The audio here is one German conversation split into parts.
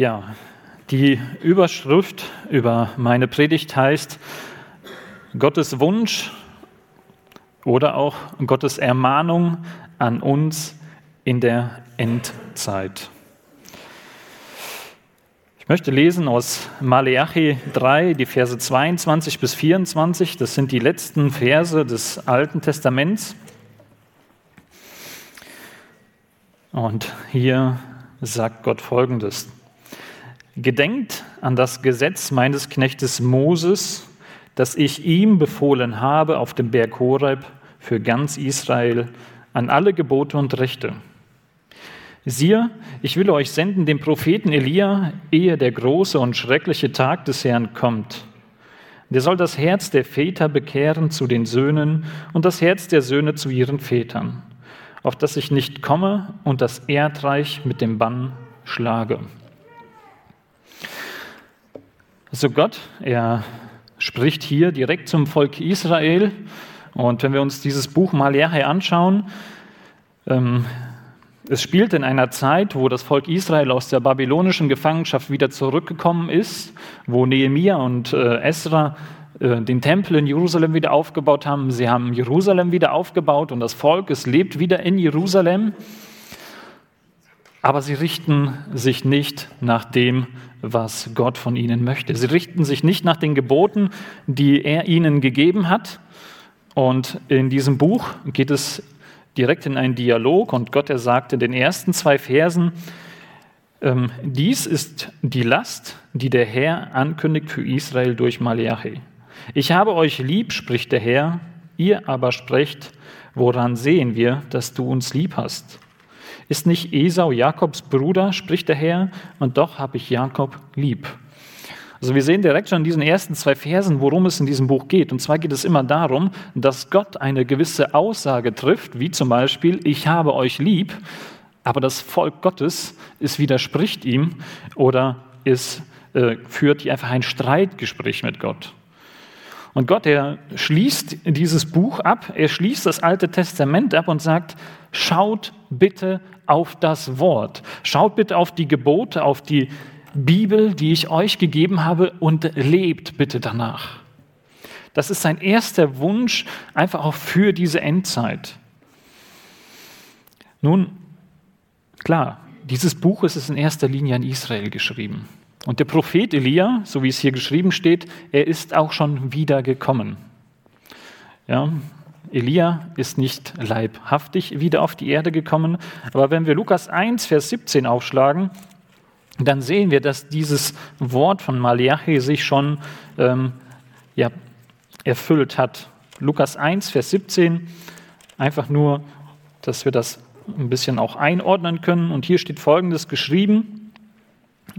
Ja, die Überschrift über meine Predigt heißt Gottes Wunsch oder auch Gottes Ermahnung an uns in der Endzeit. Ich möchte lesen aus Maleachi 3, die Verse 22 bis 24. Das sind die letzten Verse des Alten Testaments. Und hier sagt Gott Folgendes. Gedenkt an das Gesetz meines Knechtes Moses, das ich ihm befohlen habe auf dem Berg Horeb für ganz Israel, an alle Gebote und Rechte. Siehe, ich will euch senden den Propheten Elia, ehe der große und schreckliche Tag des Herrn kommt. Der soll das Herz der Väter bekehren zu den Söhnen und das Herz der Söhne zu ihren Vätern, auf dass ich nicht komme und das Erdreich mit dem Bann schlage. Also Gott, er spricht hier direkt zum Volk Israel. Und wenn wir uns dieses Buch Malachi anschauen, ähm, es spielt in einer Zeit, wo das Volk Israel aus der babylonischen Gefangenschaft wieder zurückgekommen ist, wo Nehemia und äh, Esra äh, den Tempel in Jerusalem wieder aufgebaut haben. Sie haben Jerusalem wieder aufgebaut und das Volk, es lebt wieder in Jerusalem. Aber sie richten sich nicht nach dem, was Gott von ihnen möchte. Sie richten sich nicht nach den Geboten, die er ihnen gegeben hat. Und in diesem Buch geht es direkt in einen Dialog und Gott, er sagt in den ersten zwei Versen, ähm, dies ist die Last, die der Herr ankündigt für Israel durch Malachi. Ich habe euch lieb, spricht der Herr, ihr aber sprecht, woran sehen wir, dass du uns lieb hast? Ist nicht Esau Jakobs Bruder, spricht der Herr, und doch habe ich Jakob lieb. Also wir sehen direkt schon in diesen ersten zwei Versen, worum es in diesem Buch geht. Und zwar geht es immer darum, dass Gott eine gewisse Aussage trifft, wie zum Beispiel, ich habe euch lieb, aber das Volk Gottes, es widerspricht ihm oder es äh, führt einfach ein Streitgespräch mit Gott. Und Gott, er schließt dieses Buch ab, er schließt das Alte Testament ab und sagt, schaut bitte auf das Wort, schaut bitte auf die Gebote, auf die Bibel, die ich euch gegeben habe und lebt bitte danach. Das ist sein erster Wunsch, einfach auch für diese Endzeit. Nun, klar, dieses Buch ist in erster Linie an Israel geschrieben. Und der Prophet Elia, so wie es hier geschrieben steht, er ist auch schon wieder gekommen. Ja, Elia ist nicht leibhaftig wieder auf die Erde gekommen, aber wenn wir Lukas 1, Vers 17 aufschlagen, dann sehen wir, dass dieses Wort von Malachi sich schon ähm, ja, erfüllt hat. Lukas 1, Vers 17, einfach nur, dass wir das ein bisschen auch einordnen können. Und hier steht Folgendes geschrieben.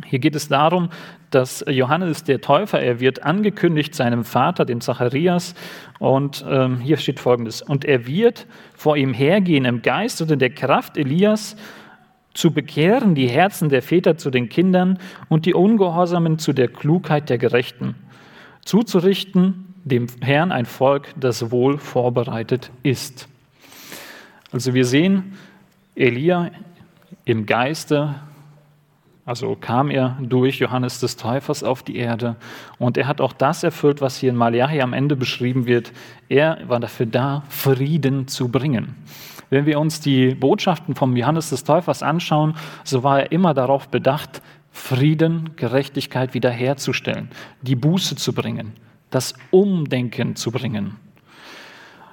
Hier geht es darum, dass Johannes der Täufer, er wird angekündigt seinem Vater, dem Zacharias, und ähm, hier steht folgendes, und er wird vor ihm hergehen im Geist und in der Kraft Elias, zu bekehren die Herzen der Väter zu den Kindern und die Ungehorsamen zu der Klugheit der Gerechten, zuzurichten dem Herrn ein Volk, das wohl vorbereitet ist. Also wir sehen Elia im Geiste also kam er durch Johannes des Täufers auf die Erde und er hat auch das erfüllt, was hier in Malachi am Ende beschrieben wird. Er war dafür da, Frieden zu bringen. Wenn wir uns die Botschaften vom Johannes des Täufers anschauen, so war er immer darauf bedacht, Frieden, Gerechtigkeit wiederherzustellen, die Buße zu bringen, das Umdenken zu bringen.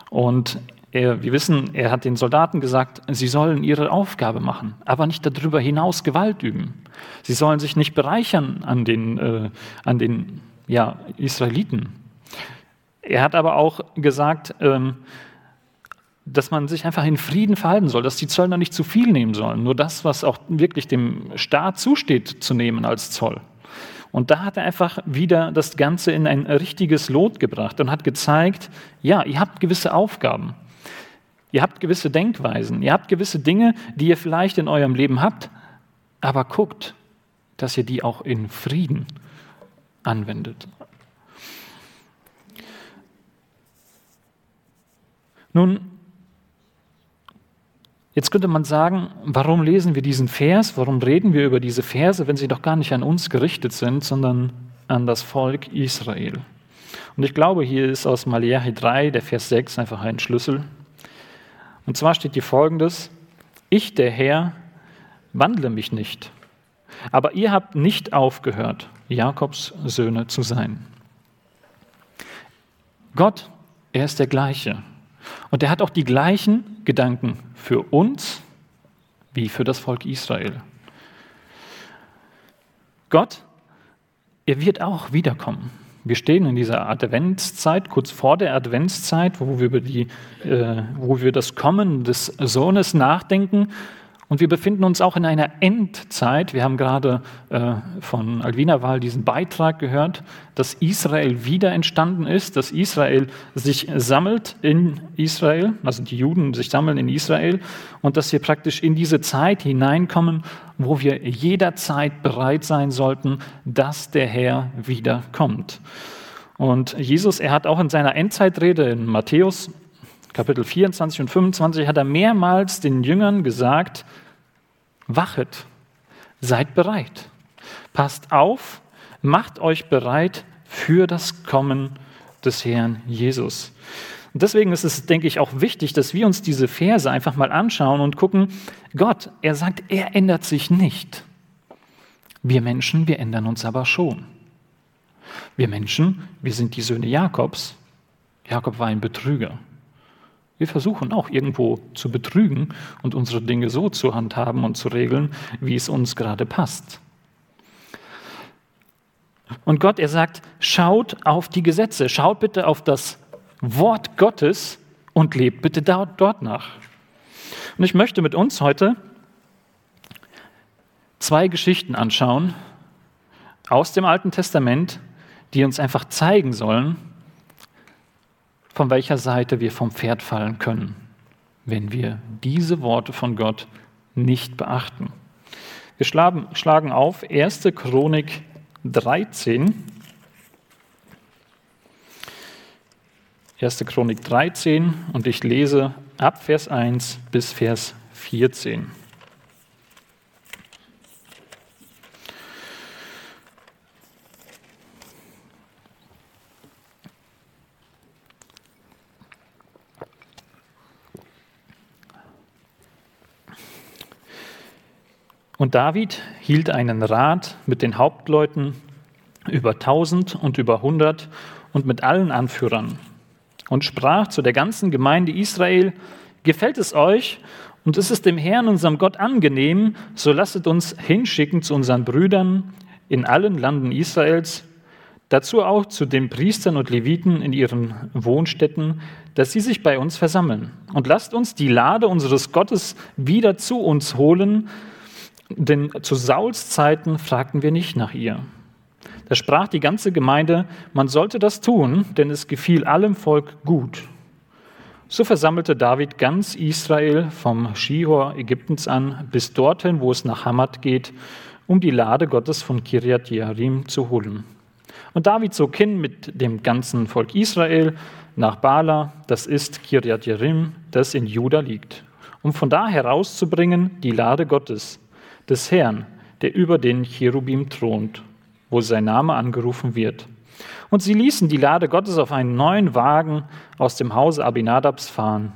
Und er, wir wissen, er hat den Soldaten gesagt, sie sollen ihre Aufgabe machen, aber nicht darüber hinaus Gewalt üben. Sie sollen sich nicht bereichern an den, äh, an den ja, Israeliten. Er hat aber auch gesagt, ähm, dass man sich einfach in Frieden verhalten soll, dass die Zöllner nicht zu viel nehmen sollen, nur das, was auch wirklich dem Staat zusteht, zu nehmen als Zoll. Und da hat er einfach wieder das Ganze in ein richtiges Lot gebracht und hat gezeigt, ja, ihr habt gewisse Aufgaben. Ihr habt gewisse Denkweisen, ihr habt gewisse Dinge, die ihr vielleicht in eurem Leben habt, aber guckt, dass ihr die auch in Frieden anwendet. Nun, Jetzt könnte man sagen, warum lesen wir diesen Vers, warum reden wir über diese Verse, wenn sie doch gar nicht an uns gerichtet sind, sondern an das Volk Israel. Und ich glaube, hier ist aus Malachi 3, der Vers 6, einfach ein Schlüssel. Und zwar steht hier folgendes, ich, der Herr, wandle mich nicht, aber ihr habt nicht aufgehört, Jakobs Söhne zu sein. Gott, er ist der gleiche. Und er hat auch die gleichen Gedanken für uns wie für das Volk Israel. Gott, er wird auch wiederkommen. Wir stehen in dieser Adventszeit, kurz vor der Adventszeit, wo wir über die, äh, wo wir das Kommen des Sohnes nachdenken. Und wir befinden uns auch in einer Endzeit. Wir haben gerade äh, von Alvina Wahl diesen Beitrag gehört, dass Israel wieder entstanden ist, dass Israel sich sammelt in Israel, also die Juden sich sammeln in Israel und dass wir praktisch in diese Zeit hineinkommen, wo wir jederzeit bereit sein sollten, dass der Herr wiederkommt. Und Jesus, er hat auch in seiner Endzeitrede in Matthäus Kapitel 24 und 25 hat er mehrmals den Jüngern gesagt, wachet, seid bereit, passt auf, macht euch bereit für das Kommen des Herrn Jesus. Und deswegen ist es, denke ich, auch wichtig, dass wir uns diese Verse einfach mal anschauen und gucken, Gott, er sagt, er ändert sich nicht. Wir Menschen, wir ändern uns aber schon. Wir Menschen, wir sind die Söhne Jakobs. Jakob war ein Betrüger. Wir versuchen auch irgendwo zu betrügen und unsere Dinge so zu handhaben und zu regeln, wie es uns gerade passt. Und Gott, er sagt, schaut auf die Gesetze, schaut bitte auf das Wort Gottes und lebt bitte dort nach. Und ich möchte mit uns heute zwei Geschichten anschauen aus dem Alten Testament, die uns einfach zeigen sollen, von welcher Seite wir vom Pferd fallen können, wenn wir diese Worte von Gott nicht beachten. Wir schlagen auf 1. Chronik 13. 1. Chronik 13 und ich lese ab Vers 1 bis Vers 14. Und David hielt einen Rat mit den Hauptleuten über tausend und über hundert und mit allen Anführern und sprach zu der ganzen Gemeinde Israel, gefällt es euch und ist es dem Herrn, unserem Gott, angenehm, so lasset uns hinschicken zu unseren Brüdern in allen Landen Israels, dazu auch zu den Priestern und Leviten in ihren Wohnstätten, dass sie sich bei uns versammeln. Und lasst uns die Lade unseres Gottes wieder zu uns holen, denn zu Sauls Zeiten fragten wir nicht nach ihr. Da sprach die ganze Gemeinde, man sollte das tun, denn es gefiel allem Volk gut. So versammelte David ganz Israel vom Schihor Ägyptens an bis dorthin, wo es nach Hamad geht, um die Lade Gottes von Kirjat Jearim zu holen. Und David zog hin mit dem ganzen Volk Israel nach Bala, das ist Kirjat Jearim, das in Juda liegt, um von da herauszubringen die Lade Gottes, des Herrn, der über den Cherubim thront, wo sein Name angerufen wird. Und sie ließen die Lade Gottes auf einen neuen Wagen aus dem Hause Abinadabs fahren.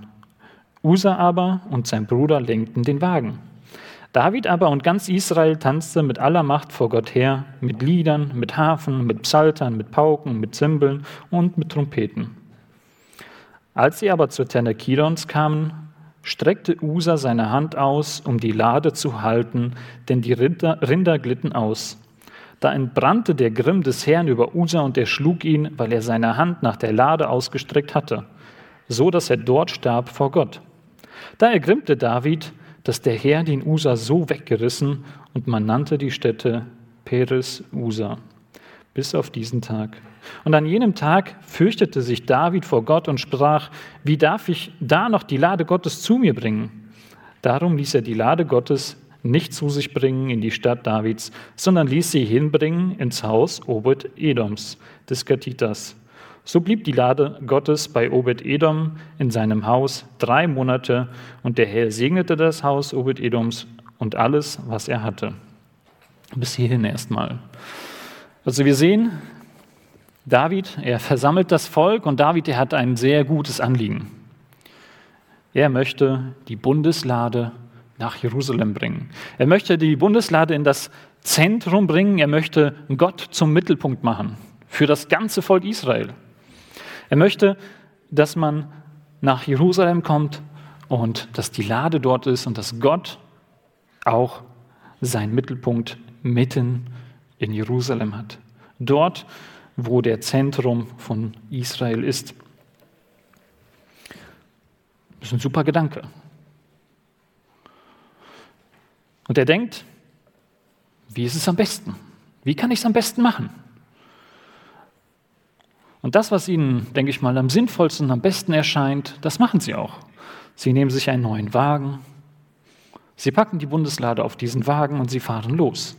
Usa aber und sein Bruder lenkten den Wagen. David aber und ganz Israel tanzte mit aller Macht vor Gott her, mit Liedern, mit Hafen, mit Psaltern, mit Pauken, mit Zimbeln und mit Trompeten. Als sie aber zur Tenne Kidons kamen, streckte Usa seine Hand aus, um die Lade zu halten, denn die Rinder, Rinder glitten aus. Da entbrannte der Grimm des Herrn über Usa und er schlug ihn, weil er seine Hand nach der Lade ausgestreckt hatte, so dass er dort starb vor Gott. Da ergrimmte David, dass der Herr den Usa so weggerissen und man nannte die Stätte Peres Usa bis auf diesen Tag. Und an jenem Tag fürchtete sich David vor Gott und sprach, wie darf ich da noch die Lade Gottes zu mir bringen? Darum ließ er die Lade Gottes nicht zu sich bringen in die Stadt Davids, sondern ließ sie hinbringen ins Haus Obed Edoms, des Gatitas. So blieb die Lade Gottes bei Obed-Edom in seinem Haus drei Monate und der Herr segnete das Haus Obed-Edoms und alles, was er hatte. Bis hierhin erstmal. Also wir sehen, David, er versammelt das Volk und David, er hat ein sehr gutes Anliegen. Er möchte die Bundeslade nach Jerusalem bringen. Er möchte die Bundeslade in das Zentrum bringen. Er möchte Gott zum Mittelpunkt machen für das ganze Volk Israel. Er möchte, dass man nach Jerusalem kommt und dass die Lade dort ist und dass Gott auch seinen Mittelpunkt mitten in Jerusalem hat. Dort, wo der Zentrum von Israel ist. Das ist ein super Gedanke. Und er denkt, wie ist es am besten? Wie kann ich es am besten machen? Und das, was ihnen, denke ich mal, am sinnvollsten, am besten erscheint, das machen sie auch. Sie nehmen sich einen neuen Wagen, sie packen die Bundeslade auf diesen Wagen und sie fahren los.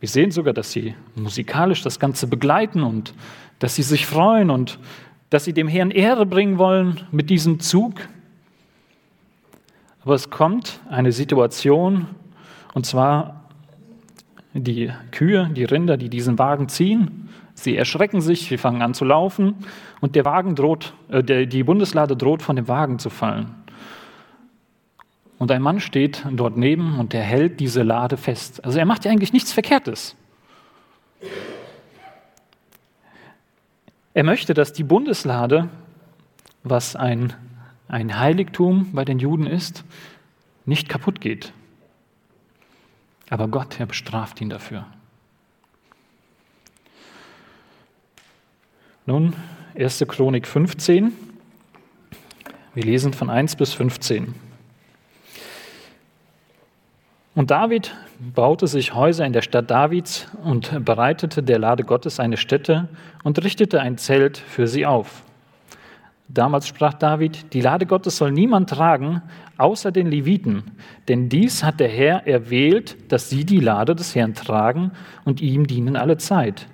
Wir sehen sogar, dass sie musikalisch das Ganze begleiten und dass sie sich freuen und dass sie dem Herrn Ehre bringen wollen mit diesem Zug. Aber es kommt eine Situation, und zwar die Kühe, die Rinder, die diesen Wagen ziehen, sie erschrecken sich, sie fangen an zu laufen und der Wagen droht, äh, die Bundeslade droht von dem Wagen zu fallen. Und ein Mann steht dort neben und er hält diese Lade fest. Also er macht ja eigentlich nichts Verkehrtes. Er möchte, dass die Bundeslade, was ein, ein Heiligtum bei den Juden ist, nicht kaputt geht. Aber Gott, er bestraft ihn dafür. Nun, 1. Chronik 15. Wir lesen von 1 bis 15. Und David baute sich Häuser in der Stadt Davids und bereitete der Lade Gottes eine Stätte und richtete ein Zelt für sie auf. Damals sprach David, die Lade Gottes soll niemand tragen, außer den Leviten, denn dies hat der Herr erwählt, dass sie die Lade des Herrn tragen und ihm dienen alle Zeit.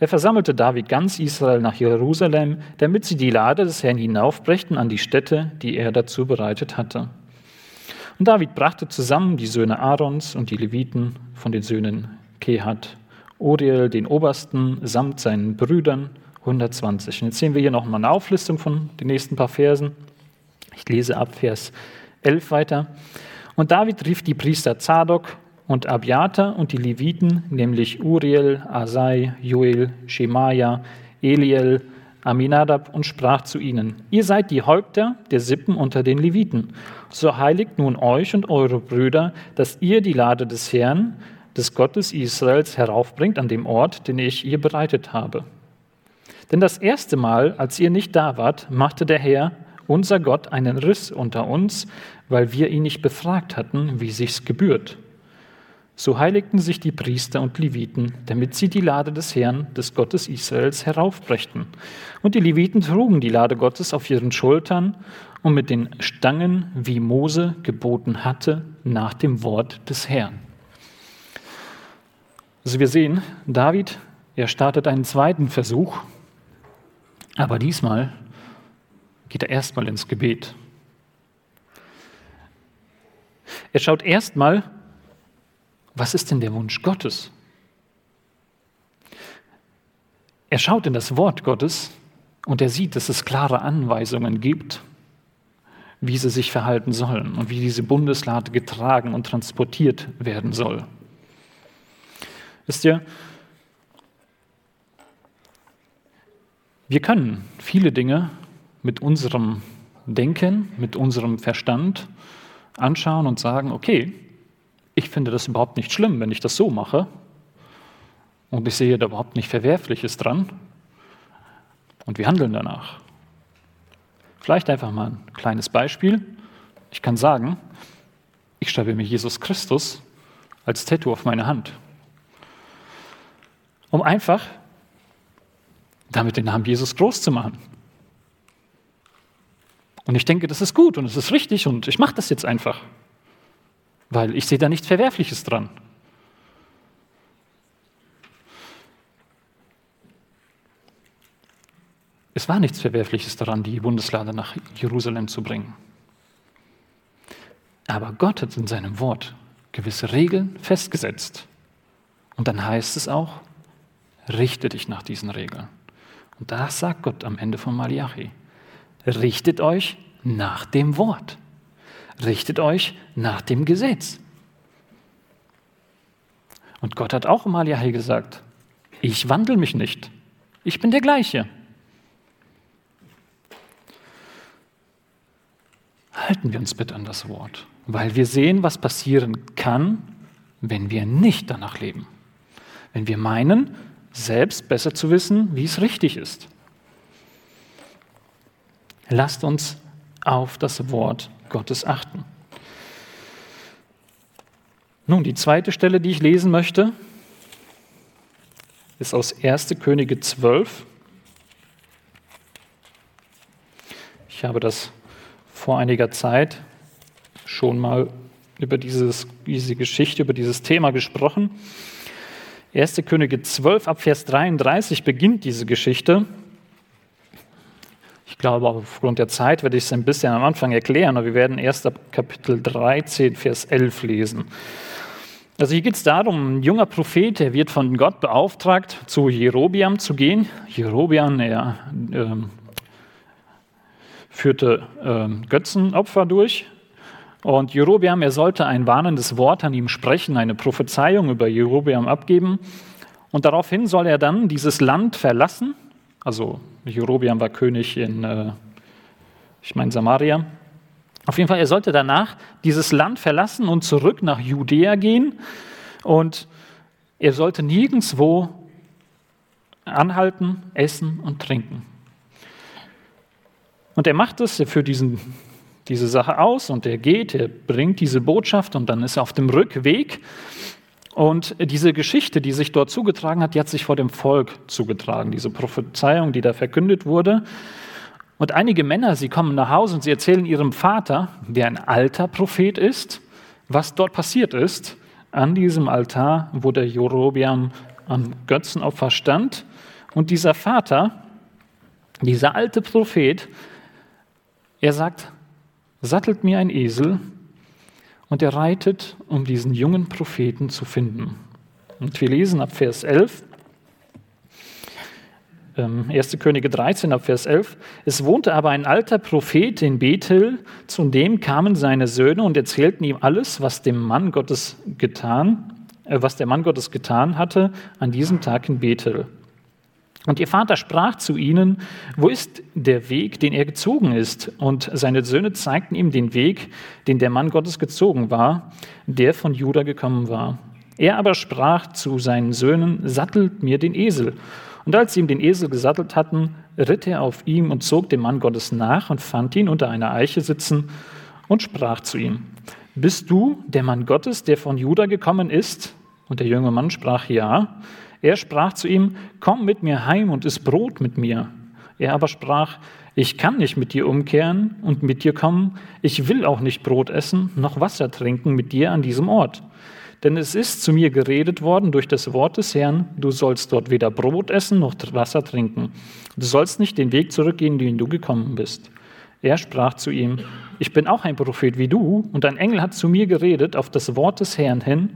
Da versammelte David ganz Israel nach Jerusalem, damit sie die Lade des Herrn hinaufbrächten an die Stätte, die er dazu bereitet hatte. Und David brachte zusammen die Söhne Aarons und die Leviten von den Söhnen Kehat, Uriel, den Obersten, samt seinen Brüdern, 120. Und jetzt sehen wir hier nochmal eine Auflistung von den nächsten paar Versen. Ich lese ab Vers 11 weiter. Und David rief die Priester Zadok und Abiata und die Leviten, nämlich Uriel, Asai, Joel, Shemaja, Eliel, Aminadab und sprach zu ihnen, ihr seid die Häupter der Sippen unter den Leviten. So heiligt nun euch und eure Brüder, dass ihr die Lade des Herrn, des Gottes Israels, heraufbringt an dem Ort, den ich ihr bereitet habe. Denn das erste Mal, als ihr nicht da wart, machte der Herr, unser Gott, einen Riss unter uns, weil wir ihn nicht befragt hatten, wie sich's gebührt. So heiligten sich die Priester und Leviten, damit sie die Lade des Herrn, des Gottes Israels, heraufbrächten. Und die Leviten trugen die Lade Gottes auf ihren Schultern und mit den Stangen, wie Mose geboten hatte, nach dem Wort des Herrn. Also wir sehen, David, er startet einen zweiten Versuch, aber diesmal geht er erstmal ins Gebet. Er schaut erstmal, was ist denn der Wunsch Gottes? Er schaut in das Wort Gottes und er sieht, dass es klare Anweisungen gibt, wie sie sich verhalten sollen und wie diese Bundeslade getragen und transportiert werden soll. Wisst ihr, Wir können viele Dinge mit unserem Denken, mit unserem Verstand anschauen und sagen, okay, ich finde das überhaupt nicht schlimm, wenn ich das so mache und ich sehe da überhaupt nicht Verwerfliches dran und wir handeln danach. Vielleicht einfach mal ein kleines Beispiel. Ich kann sagen, ich schreibe mir Jesus Christus als Tattoo auf meine Hand, um einfach damit den Namen Jesus groß zu machen. Und ich denke, das ist gut und es ist richtig und ich mache das jetzt einfach, weil ich sehe da nichts Verwerfliches dran. Es war nichts Verwerfliches daran, die Bundeslade nach Jerusalem zu bringen. Aber Gott hat in seinem Wort gewisse Regeln festgesetzt. Und dann heißt es auch, richte dich nach diesen Regeln. Und das sagt Gott am Ende von Malachi. Richtet euch nach dem Wort. Richtet euch nach dem Gesetz. Und Gott hat auch im Malachi gesagt, ich wandle mich nicht. Ich bin der gleiche. Halten wir uns bitte an das Wort, weil wir sehen, was passieren kann, wenn wir nicht danach leben. Wenn wir meinen, selbst besser zu wissen, wie es richtig ist. Lasst uns auf das Wort Gottes achten. Nun, die zweite Stelle, die ich lesen möchte, ist aus 1. Könige 12. Ich habe das vor einiger Zeit schon mal über dieses, diese Geschichte, über dieses Thema gesprochen. 1. Könige 12 ab Vers 33 beginnt diese Geschichte. Ich glaube, aufgrund der Zeit werde ich es ein bisschen am Anfang erklären, aber wir werden erst ab Kapitel 13, Vers 11 lesen. Also hier geht es darum, ein junger Prophet, der wird von Gott beauftragt, zu Jerobiam zu gehen. Jerobiam, er äh, führte äh, Götzenopfer durch und Jerobeam, er sollte ein warnendes Wort an ihm sprechen, eine Prophezeiung über Jerobeam abgeben. Und daraufhin soll er dann dieses Land verlassen. Also Jerobeam war König in, äh, ich meine, Samaria. Auf jeden Fall, er sollte danach dieses Land verlassen und zurück nach Judäa gehen. Und er sollte nirgendwo anhalten, essen und trinken. Und er macht es, er führt diesen diese Sache aus und er geht, er bringt diese Botschaft und dann ist er auf dem Rückweg. Und diese Geschichte, die sich dort zugetragen hat, die hat sich vor dem Volk zugetragen, diese Prophezeiung, die da verkündet wurde. Und einige Männer, sie kommen nach Hause und sie erzählen ihrem Vater, der ein alter Prophet ist, was dort passiert ist, an diesem Altar, wo der Jorobiam am Götzenopfer stand. Und dieser Vater, dieser alte Prophet, er sagt, sattelt mir ein Esel und er reitet, um diesen jungen Propheten zu finden. Und wir lesen ab Vers 11, 1. Ähm, Könige 13 ab Vers 11. Es wohnte aber ein alter Prophet in Bethel, zu dem kamen seine Söhne und erzählten ihm alles, was dem Mann Gottes getan, äh, was der Mann Gottes getan hatte an diesem Tag in Bethel. Und ihr Vater sprach zu ihnen, wo ist der Weg, den er gezogen ist? Und seine Söhne zeigten ihm den Weg, den der Mann Gottes gezogen war, der von Juda gekommen war. Er aber sprach zu seinen Söhnen, sattelt mir den Esel. Und als sie ihm den Esel gesattelt hatten, ritt er auf ihm und zog dem Mann Gottes nach und fand ihn unter einer Eiche sitzen und sprach zu ihm, Bist du der Mann Gottes, der von Juda gekommen ist? Und der junge Mann sprach, Ja. Er sprach zu ihm, komm mit mir heim und iss Brot mit mir. Er aber sprach, ich kann nicht mit dir umkehren und mit dir kommen, ich will auch nicht Brot essen, noch Wasser trinken mit dir an diesem Ort. Denn es ist zu mir geredet worden durch das Wort des Herrn, du sollst dort weder Brot essen noch Wasser trinken. Du sollst nicht den Weg zurückgehen, den du gekommen bist. Er sprach zu ihm, ich bin auch ein Prophet wie du, und ein Engel hat zu mir geredet auf das Wort des Herrn hin,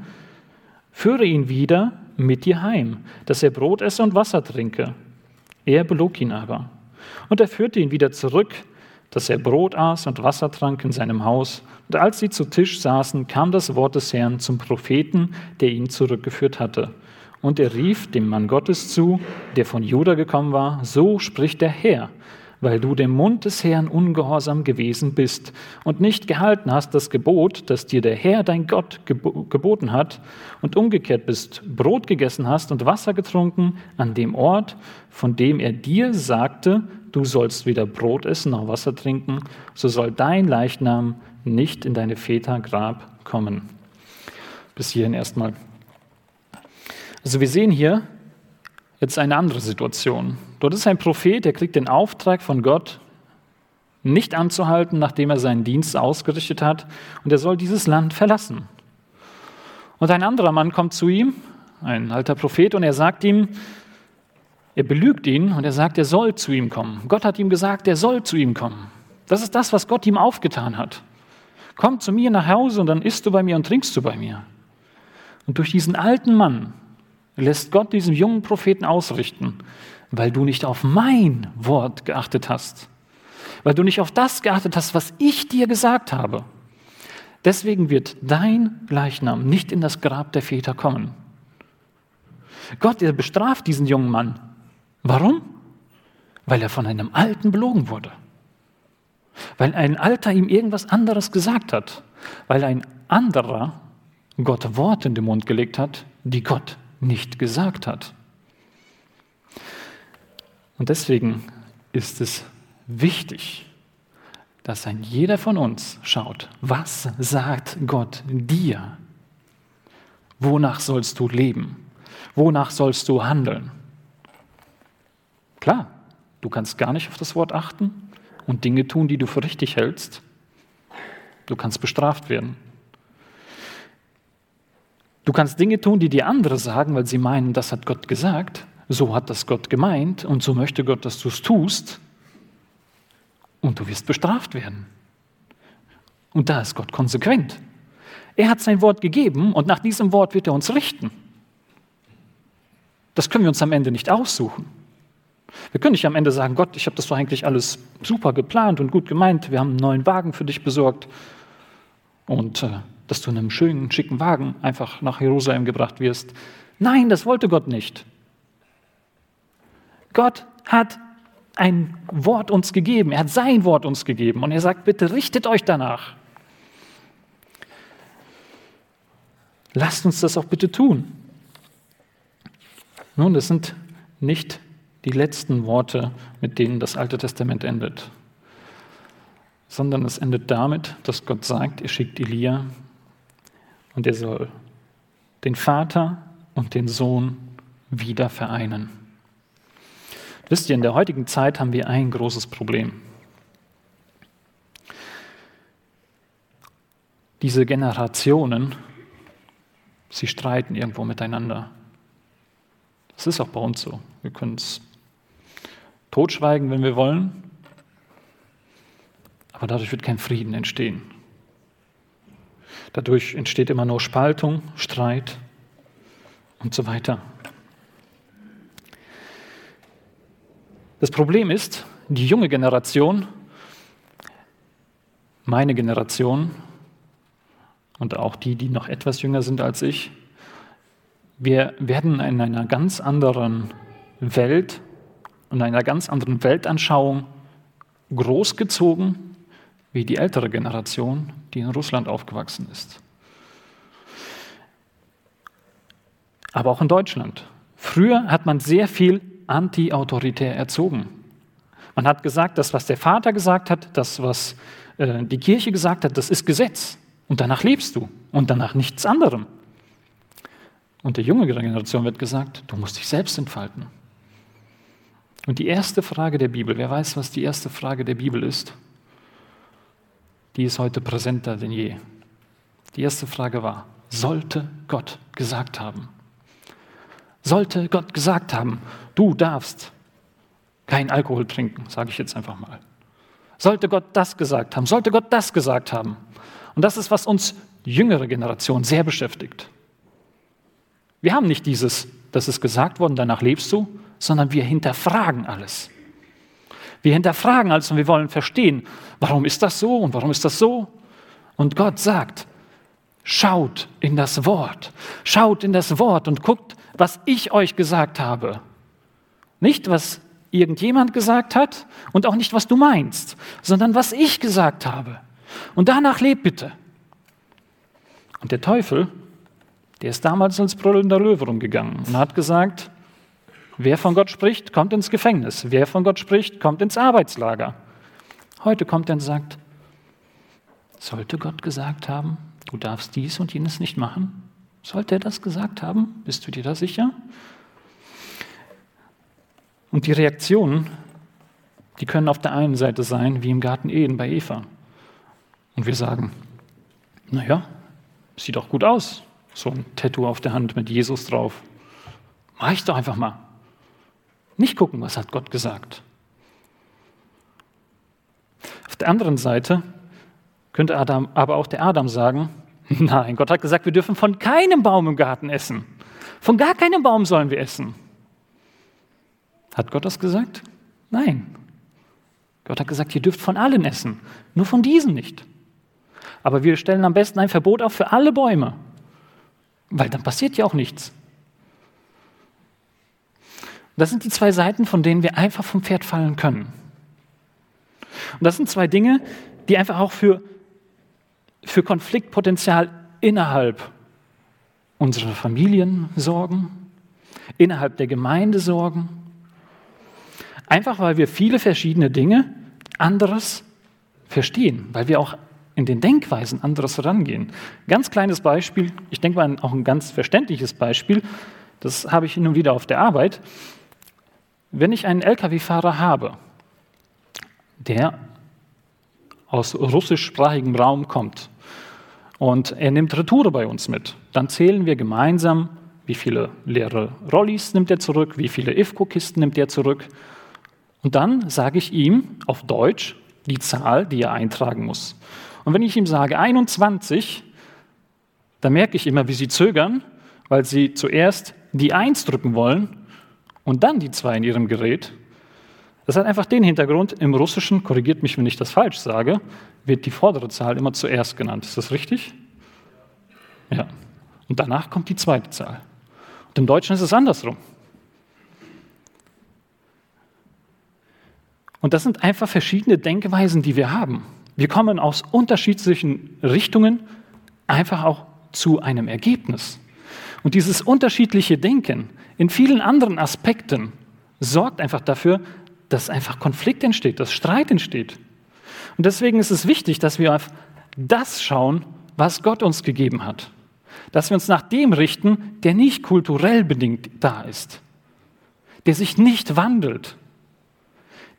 führe ihn wieder mit dir heim, dass er Brot esse und Wasser trinke. Er belog ihn aber. Und er führte ihn wieder zurück, dass er Brot aß und Wasser trank in seinem Haus. Und als sie zu Tisch saßen, kam das Wort des Herrn zum Propheten, der ihn zurückgeführt hatte. Und er rief dem Mann Gottes zu, der von Juda gekommen war, so spricht der Herr, weil du dem Mund des Herrn ungehorsam gewesen bist und nicht gehalten hast das Gebot, das dir der Herr, dein Gott, geboten hat, und umgekehrt bist, Brot gegessen hast und Wasser getrunken an dem Ort, von dem er dir sagte, du sollst weder Brot essen noch Wasser trinken, so soll dein Leichnam nicht in deine Väter Grab kommen. Bis hierhin erstmal. Also wir sehen hier, jetzt eine andere Situation. Dort ist ein Prophet, der kriegt den Auftrag von Gott, nicht anzuhalten, nachdem er seinen Dienst ausgerichtet hat, und er soll dieses Land verlassen. Und ein anderer Mann kommt zu ihm, ein alter Prophet, und er sagt ihm, Er belügt ihn und er sagt, er soll zu ihm kommen. Gott hat ihm gesagt, er soll zu ihm kommen. Das ist das, was Gott ihm aufgetan hat. Komm zu mir nach Hause und dann isst du bei mir und trinkst du bei mir. Und durch diesen alten Mann lässt Gott diesem jungen Propheten ausrichten, weil du nicht auf mein Wort geachtet hast, weil du nicht auf das geachtet hast, was ich dir gesagt habe. Deswegen wird dein Leichnam nicht in das Grab der Väter kommen. Gott, er bestraft diesen jungen Mann. Warum? Weil er von einem Alten belogen wurde. Weil ein Alter ihm irgendwas anderes gesagt hat. Weil ein anderer Gott Worte in den Mund gelegt hat, die Gott nicht gesagt hat. Und deswegen ist es wichtig, dass ein jeder von uns schaut, was sagt Gott dir? Wonach sollst du leben? Wonach sollst du handeln? Klar, du kannst gar nicht auf das Wort achten und Dinge tun, die du für richtig hältst. Du kannst bestraft werden. Du kannst Dinge tun, die dir andere sagen, weil sie meinen, das hat Gott gesagt. So hat das Gott gemeint und so möchte Gott, dass du es tust. Und du wirst bestraft werden. Und da ist Gott konsequent. Er hat sein Wort gegeben und nach diesem Wort wird er uns richten. Das können wir uns am Ende nicht aussuchen. Wir können nicht am Ende sagen, Gott, ich habe das doch eigentlich alles super geplant und gut gemeint. Wir haben einen neuen Wagen für dich besorgt. Und äh, dass du in einem schönen, schicken Wagen einfach nach Jerusalem gebracht wirst. Nein, das wollte Gott nicht. Gott hat ein Wort uns gegeben, er hat sein Wort uns gegeben und er sagt, bitte richtet euch danach. Lasst uns das auch bitte tun. Nun, das sind nicht die letzten Worte, mit denen das Alte Testament endet, sondern es endet damit, dass Gott sagt, er schickt Elia und er soll den Vater und den Sohn wieder vereinen. Wisst ihr, in der heutigen Zeit haben wir ein großes Problem. Diese Generationen, sie streiten irgendwo miteinander. Das ist auch bei uns so. Wir können es totschweigen, wenn wir wollen, aber dadurch wird kein Frieden entstehen. Dadurch entsteht immer nur Spaltung, Streit und so weiter. Das Problem ist, die junge Generation, meine Generation und auch die, die noch etwas jünger sind als ich, wir werden in einer ganz anderen Welt und einer ganz anderen Weltanschauung großgezogen wie die ältere Generation, die in Russland aufgewachsen ist. Aber auch in Deutschland. Früher hat man sehr viel anti-autoritär erzogen. Man hat gesagt, das, was der Vater gesagt hat, das, was äh, die Kirche gesagt hat, das ist Gesetz. Und danach lebst du und danach nichts anderem. Und der junge Generation wird gesagt, du musst dich selbst entfalten. Und die erste Frage der Bibel, wer weiß, was die erste Frage der Bibel ist? Die ist heute präsenter denn je. Die erste Frage war, sollte Gott gesagt haben? Sollte Gott gesagt haben, du darfst kein Alkohol trinken, sage ich jetzt einfach mal. Sollte Gott das gesagt haben? Sollte Gott das gesagt haben? Und das ist, was uns jüngere Generation sehr beschäftigt. Wir haben nicht dieses, das ist gesagt worden, danach lebst du, sondern wir hinterfragen alles. Wir hinterfragen alles und wir wollen verstehen, warum ist das so und warum ist das so? Und Gott sagt, schaut in das Wort, schaut in das Wort und guckt, was ich euch gesagt habe. Nicht, was irgendjemand gesagt hat und auch nicht, was du meinst, sondern was ich gesagt habe. Und danach lebt bitte. Und der Teufel, der ist damals als brüllender Löwe rumgegangen und hat gesagt, wer von Gott spricht, kommt ins Gefängnis. Wer von Gott spricht, kommt ins Arbeitslager. Heute kommt er und sagt, sollte Gott gesagt haben, du darfst dies und jenes nicht machen? Sollte er das gesagt haben? Bist du dir da sicher? Und die Reaktionen, die können auf der einen Seite sein, wie im Garten Eden bei Eva. Und wir sagen, naja, sieht doch gut aus, so ein Tattoo auf der Hand mit Jesus drauf. Mach ich doch einfach mal. Nicht gucken, was hat Gott gesagt. Auf der anderen Seite könnte Adam, aber auch der Adam sagen, nein, Gott hat gesagt, wir dürfen von keinem Baum im Garten essen. Von gar keinem Baum sollen wir essen. Hat Gott das gesagt? Nein. Gott hat gesagt, ihr dürft von allen essen, nur von diesen nicht. Aber wir stellen am besten ein Verbot auf für alle Bäume, weil dann passiert ja auch nichts. Das sind die zwei Seiten, von denen wir einfach vom Pferd fallen können. Und das sind zwei Dinge, die einfach auch für, für Konfliktpotenzial innerhalb unserer Familien sorgen, innerhalb der Gemeinde sorgen. Einfach weil wir viele verschiedene Dinge anderes verstehen, weil wir auch in den Denkweisen anderes rangehen. Ganz kleines Beispiel, ich denke mal auch ein ganz verständliches Beispiel, das habe ich hin wieder auf der Arbeit. Wenn ich einen Lkw-Fahrer habe, der aus russischsprachigem Raum kommt und er nimmt Retoure bei uns mit, dann zählen wir gemeinsam, wie viele leere Rollis nimmt er zurück, wie viele IFCO-Kisten nimmt er zurück. Und dann sage ich ihm auf Deutsch die Zahl, die er eintragen muss. Und wenn ich ihm sage 21, dann merke ich immer, wie sie zögern, weil sie zuerst die 1 drücken wollen und dann die 2 in ihrem Gerät. Das hat einfach den Hintergrund, im Russischen, korrigiert mich, wenn ich das falsch sage, wird die vordere Zahl immer zuerst genannt. Ist das richtig? Ja. Und danach kommt die zweite Zahl. Und im Deutschen ist es andersrum. Und das sind einfach verschiedene Denkweisen, die wir haben. Wir kommen aus unterschiedlichen Richtungen einfach auch zu einem Ergebnis. Und dieses unterschiedliche Denken in vielen anderen Aspekten sorgt einfach dafür, dass einfach Konflikt entsteht, dass Streit entsteht. Und deswegen ist es wichtig, dass wir auf das schauen, was Gott uns gegeben hat. Dass wir uns nach dem richten, der nicht kulturell bedingt da ist, der sich nicht wandelt,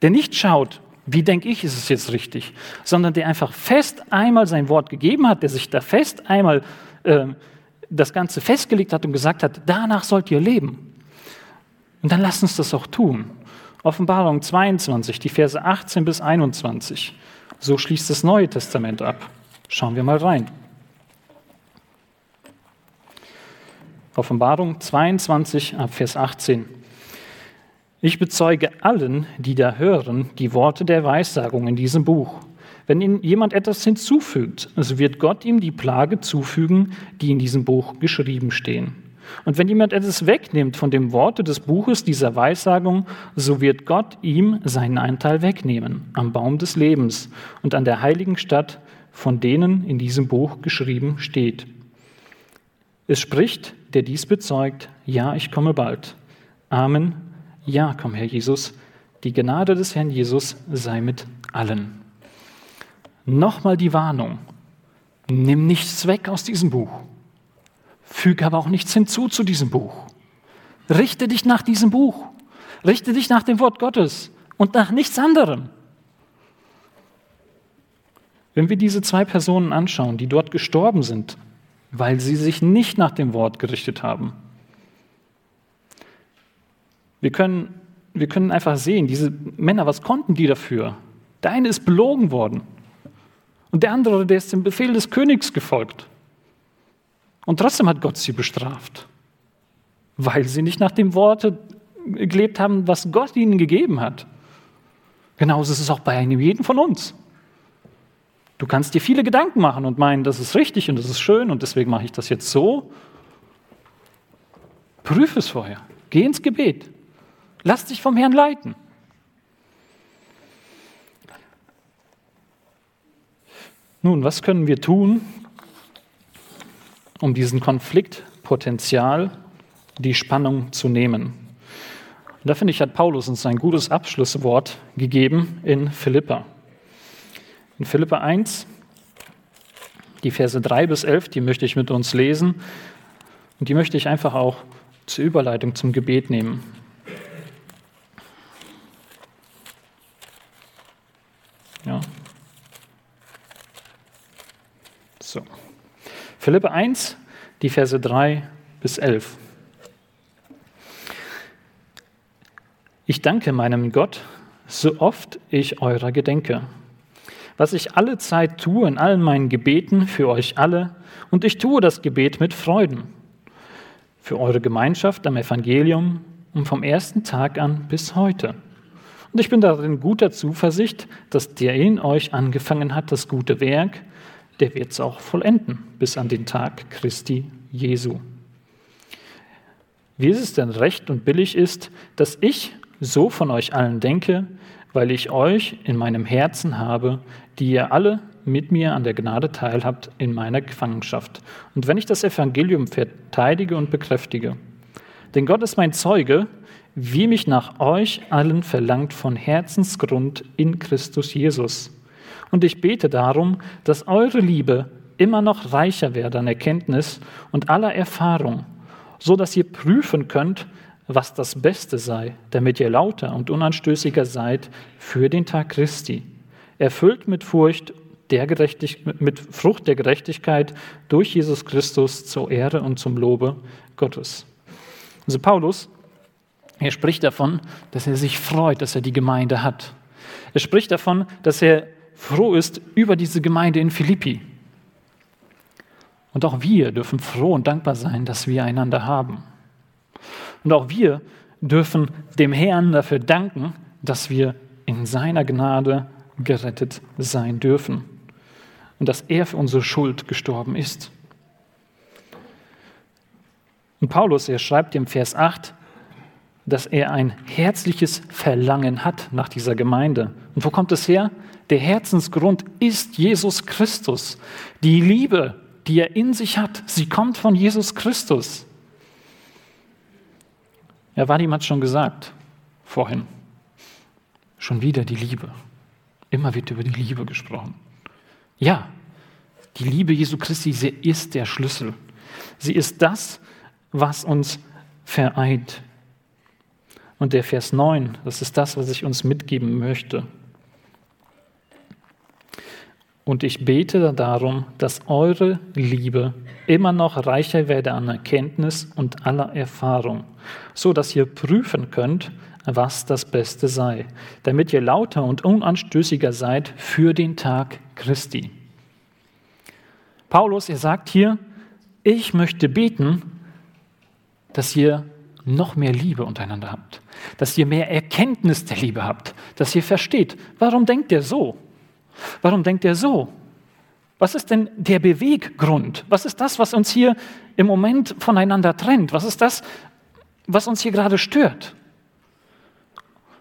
der nicht schaut, wie denke ich, ist es jetzt richtig, sondern der einfach fest einmal sein Wort gegeben hat, der sich da fest einmal äh, das Ganze festgelegt hat und gesagt hat, danach sollt ihr leben. Und dann lasst uns das auch tun. Offenbarung 22, die Verse 18 bis 21. So schließt das Neue Testament ab. Schauen wir mal rein. Offenbarung 22 ab Vers 18. Ich bezeuge allen, die da hören, die Worte der Weissagung in diesem Buch. Wenn ihnen jemand etwas hinzufügt, so wird Gott ihm die Plage zufügen, die in diesem Buch geschrieben stehen. Und wenn jemand etwas wegnimmt von dem Worte des Buches dieser Weissagung, so wird Gott ihm seinen Anteil wegnehmen am Baum des Lebens und an der heiligen Stadt, von denen in diesem Buch geschrieben steht. Es spricht, der dies bezeugt, ja, ich komme bald. Amen. Ja, komm, Herr Jesus. Die Gnade des Herrn Jesus sei mit allen. Nochmal die Warnung. Nimm nichts weg aus diesem Buch. Füge aber auch nichts hinzu zu diesem Buch. Richte dich nach diesem Buch. Richte dich nach dem Wort Gottes und nach nichts anderem. Wenn wir diese zwei Personen anschauen, die dort gestorben sind, weil sie sich nicht nach dem Wort gerichtet haben, wir können, wir können einfach sehen, diese Männer, was konnten die dafür? Der eine ist belogen worden und der andere, der ist dem Befehl des Königs gefolgt. Und trotzdem hat Gott sie bestraft, weil sie nicht nach dem Worte gelebt haben, was Gott ihnen gegeben hat. Genauso ist es auch bei einem jeden von uns. Du kannst dir viele Gedanken machen und meinen, das ist richtig und das ist schön und deswegen mache ich das jetzt so. Prüfe es vorher. Geh ins Gebet. Lass dich vom Herrn leiten. Nun, was können wir tun, um diesen Konfliktpotenzial, die Spannung zu nehmen. Und da finde ich, hat Paulus uns ein gutes Abschlusswort gegeben in Philippa. In Philippa 1, die Verse 3 bis 11, die möchte ich mit uns lesen und die möchte ich einfach auch zur Überleitung zum Gebet nehmen. Ja. So. Philippe 1, die Verse 3 bis 11. Ich danke meinem Gott, so oft ich eurer gedenke. Was ich alle Zeit tue in allen meinen Gebeten für euch alle, und ich tue das Gebet mit Freuden. Für eure Gemeinschaft am Evangelium und vom ersten Tag an bis heute. Und ich bin darin guter Zuversicht, dass der in euch angefangen hat, das gute Werk, der wird es auch vollenden, bis an den Tag Christi Jesu. Wie es denn recht und billig ist, dass ich so von euch allen denke, weil ich euch in meinem Herzen habe, die ihr alle mit mir an der Gnade teilhabt in meiner Gefangenschaft. Und wenn ich das Evangelium verteidige und bekräftige. Denn Gott ist mein Zeuge, wie mich nach euch allen verlangt von Herzensgrund in Christus Jesus. Und ich bete darum, dass eure Liebe immer noch reicher werde an Erkenntnis und aller Erfahrung, so dass ihr prüfen könnt, was das Beste sei, damit ihr lauter und unanstößiger seid für den Tag Christi, erfüllt mit Furcht der Gerechtig mit Frucht der Gerechtigkeit durch Jesus Christus zur Ehre und zum Lobe Gottes. Also Paulus, er spricht davon, dass er sich freut, dass er die Gemeinde hat. Er spricht davon, dass er froh ist über diese Gemeinde in Philippi. Und auch wir dürfen froh und dankbar sein, dass wir einander haben. Und auch wir dürfen dem Herrn dafür danken, dass wir in seiner Gnade gerettet sein dürfen und dass er für unsere Schuld gestorben ist. Und Paulus, er schreibt im Vers 8, dass er ein herzliches Verlangen hat nach dieser Gemeinde. Und wo kommt es her? Der Herzensgrund ist Jesus Christus. Die Liebe, die er in sich hat, sie kommt von Jesus Christus. Ja, Vadim hat schon gesagt vorhin. Schon wieder die Liebe. Immer wird über die Liebe gesprochen. Ja, die Liebe Jesu Christi, sie ist der Schlüssel. Sie ist das, was uns vereint. Und der Vers 9, das ist das, was ich uns mitgeben möchte. Und ich bete darum, dass eure Liebe immer noch reicher werde an Erkenntnis und aller Erfahrung, so dass ihr prüfen könnt, was das Beste sei, damit ihr lauter und unanstößiger seid für den Tag Christi. Paulus, er sagt hier, ich möchte beten, dass ihr noch mehr Liebe untereinander habt, dass ihr mehr Erkenntnis der Liebe habt, dass ihr versteht, warum denkt er so? Warum denkt er so? Was ist denn der Beweggrund? Was ist das, was uns hier im Moment voneinander trennt? Was ist das, was uns hier gerade stört?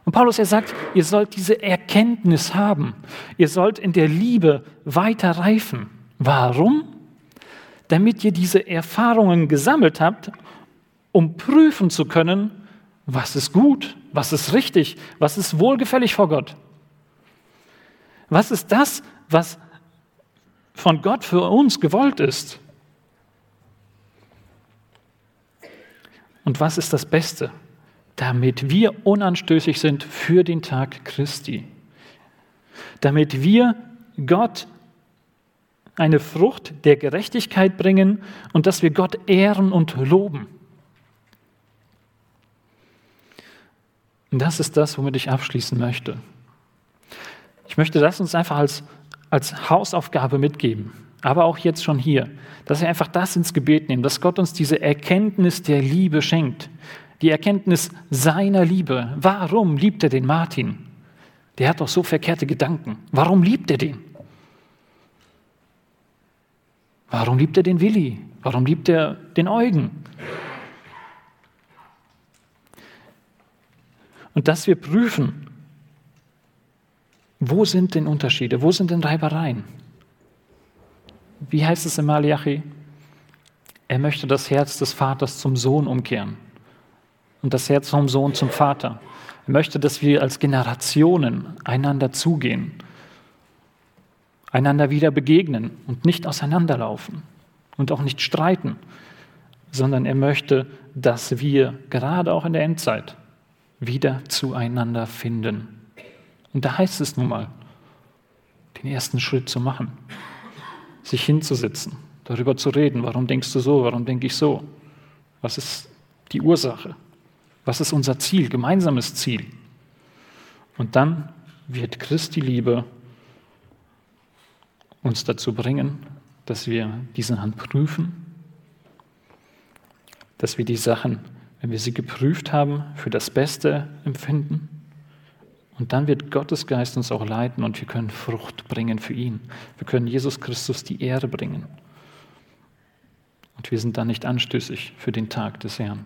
Und Paulus, er sagt, ihr sollt diese Erkenntnis haben. Ihr sollt in der Liebe weiter reifen. Warum? Damit ihr diese Erfahrungen gesammelt habt, um prüfen zu können, was ist gut, was ist richtig, was ist wohlgefällig vor Gott. Was ist das, was von Gott für uns gewollt ist? Und was ist das Beste? damit wir unanstößig sind für den Tag Christi, damit wir Gott eine Frucht der Gerechtigkeit bringen und dass wir Gott ehren und loben. Und das ist das, womit ich abschließen möchte. Ich möchte das uns einfach als, als Hausaufgabe mitgeben, aber auch jetzt schon hier, dass wir einfach das ins Gebet nehmen, dass Gott uns diese Erkenntnis der Liebe schenkt, die Erkenntnis seiner Liebe. Warum liebt er den Martin? Der hat doch so verkehrte Gedanken. Warum liebt er den? Warum liebt er den Willi? Warum liebt er den Eugen? Und dass wir prüfen, wo sind denn Unterschiede, wo sind denn Reibereien? Wie heißt es im Malachi? Er möchte das Herz des Vaters zum Sohn umkehren und das Herz vom Sohn zum Vater. Er möchte, dass wir als Generationen einander zugehen, einander wieder begegnen und nicht auseinanderlaufen und auch nicht streiten, sondern er möchte, dass wir gerade auch in der Endzeit wieder zueinander finden. Und da heißt es nun mal, den ersten Schritt zu machen, sich hinzusitzen, darüber zu reden, warum denkst du so, warum denke ich so, was ist die Ursache, was ist unser Ziel, gemeinsames Ziel? Und dann wird Christi Liebe uns dazu bringen, dass wir diese Hand prüfen, dass wir die Sachen, wenn wir sie geprüft haben, für das Beste empfinden. Und dann wird Gottes Geist uns auch leiten und wir können Frucht bringen für ihn. Wir können Jesus Christus die Ehre bringen. Und wir sind dann nicht anstößig für den Tag des Herrn.